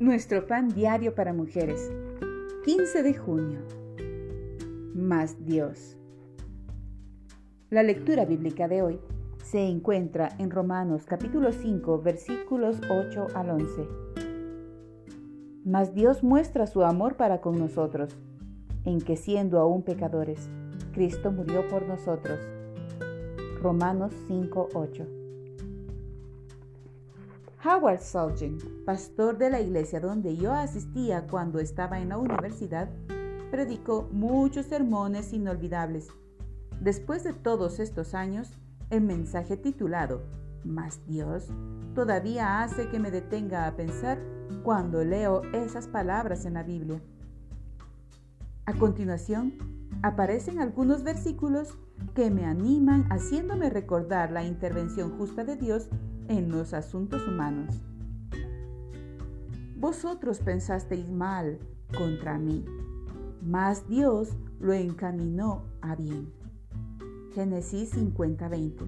Nuestro pan diario para mujeres. 15 de junio. Más Dios. La lectura bíblica de hoy se encuentra en Romanos capítulo 5 versículos 8 al 11. Mas Dios muestra su amor para con nosotros, en que siendo aún pecadores, Cristo murió por nosotros. Romanos 5, 8. Howard Sargent, pastor de la iglesia donde yo asistía cuando estaba en la universidad, predicó muchos sermones inolvidables. Después de todos estos años, el mensaje titulado Más Dios todavía hace que me detenga a pensar cuando leo esas palabras en la Biblia. A continuación, aparecen algunos versículos que me animan haciéndome recordar la intervención justa de Dios en los asuntos humanos. Vosotros pensasteis mal contra mí, mas Dios lo encaminó a bien. Génesis 50:20.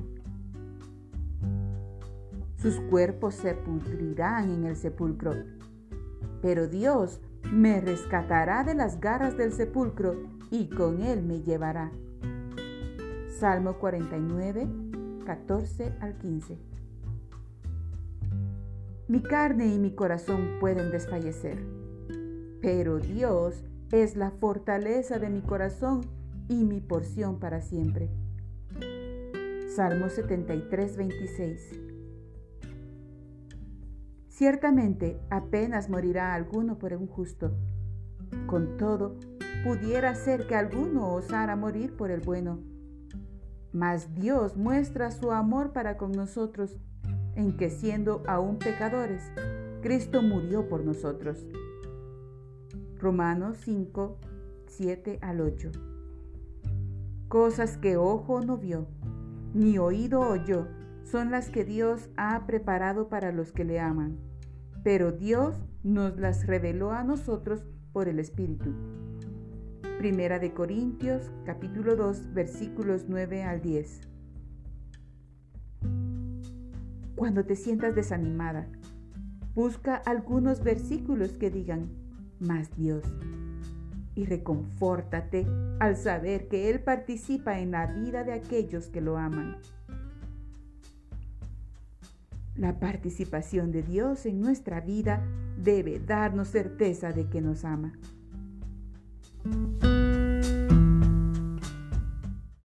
Sus cuerpos se pudrirán en el sepulcro, pero Dios me rescatará de las garras del sepulcro y con él me llevará. Salmo 49, 14 al 15. Mi carne y mi corazón pueden desfallecer, pero Dios es la fortaleza de mi corazón y mi porción para siempre. Salmo 73, 26. Ciertamente apenas morirá alguno por un justo. Con todo, pudiera ser que alguno osara morir por el bueno. Mas Dios muestra su amor para con nosotros en que siendo aún pecadores, Cristo murió por nosotros. Romanos 5, 7 al 8. Cosas que ojo no vio, ni oído oyó, son las que Dios ha preparado para los que le aman. Pero Dios nos las reveló a nosotros por el Espíritu. Primera de Corintios capítulo 2 versículos 9 al 10 cuando te sientas desanimada. Busca algunos versículos que digan, más Dios. Y reconfórtate al saber que Él participa en la vida de aquellos que lo aman. La participación de Dios en nuestra vida debe darnos certeza de que nos ama.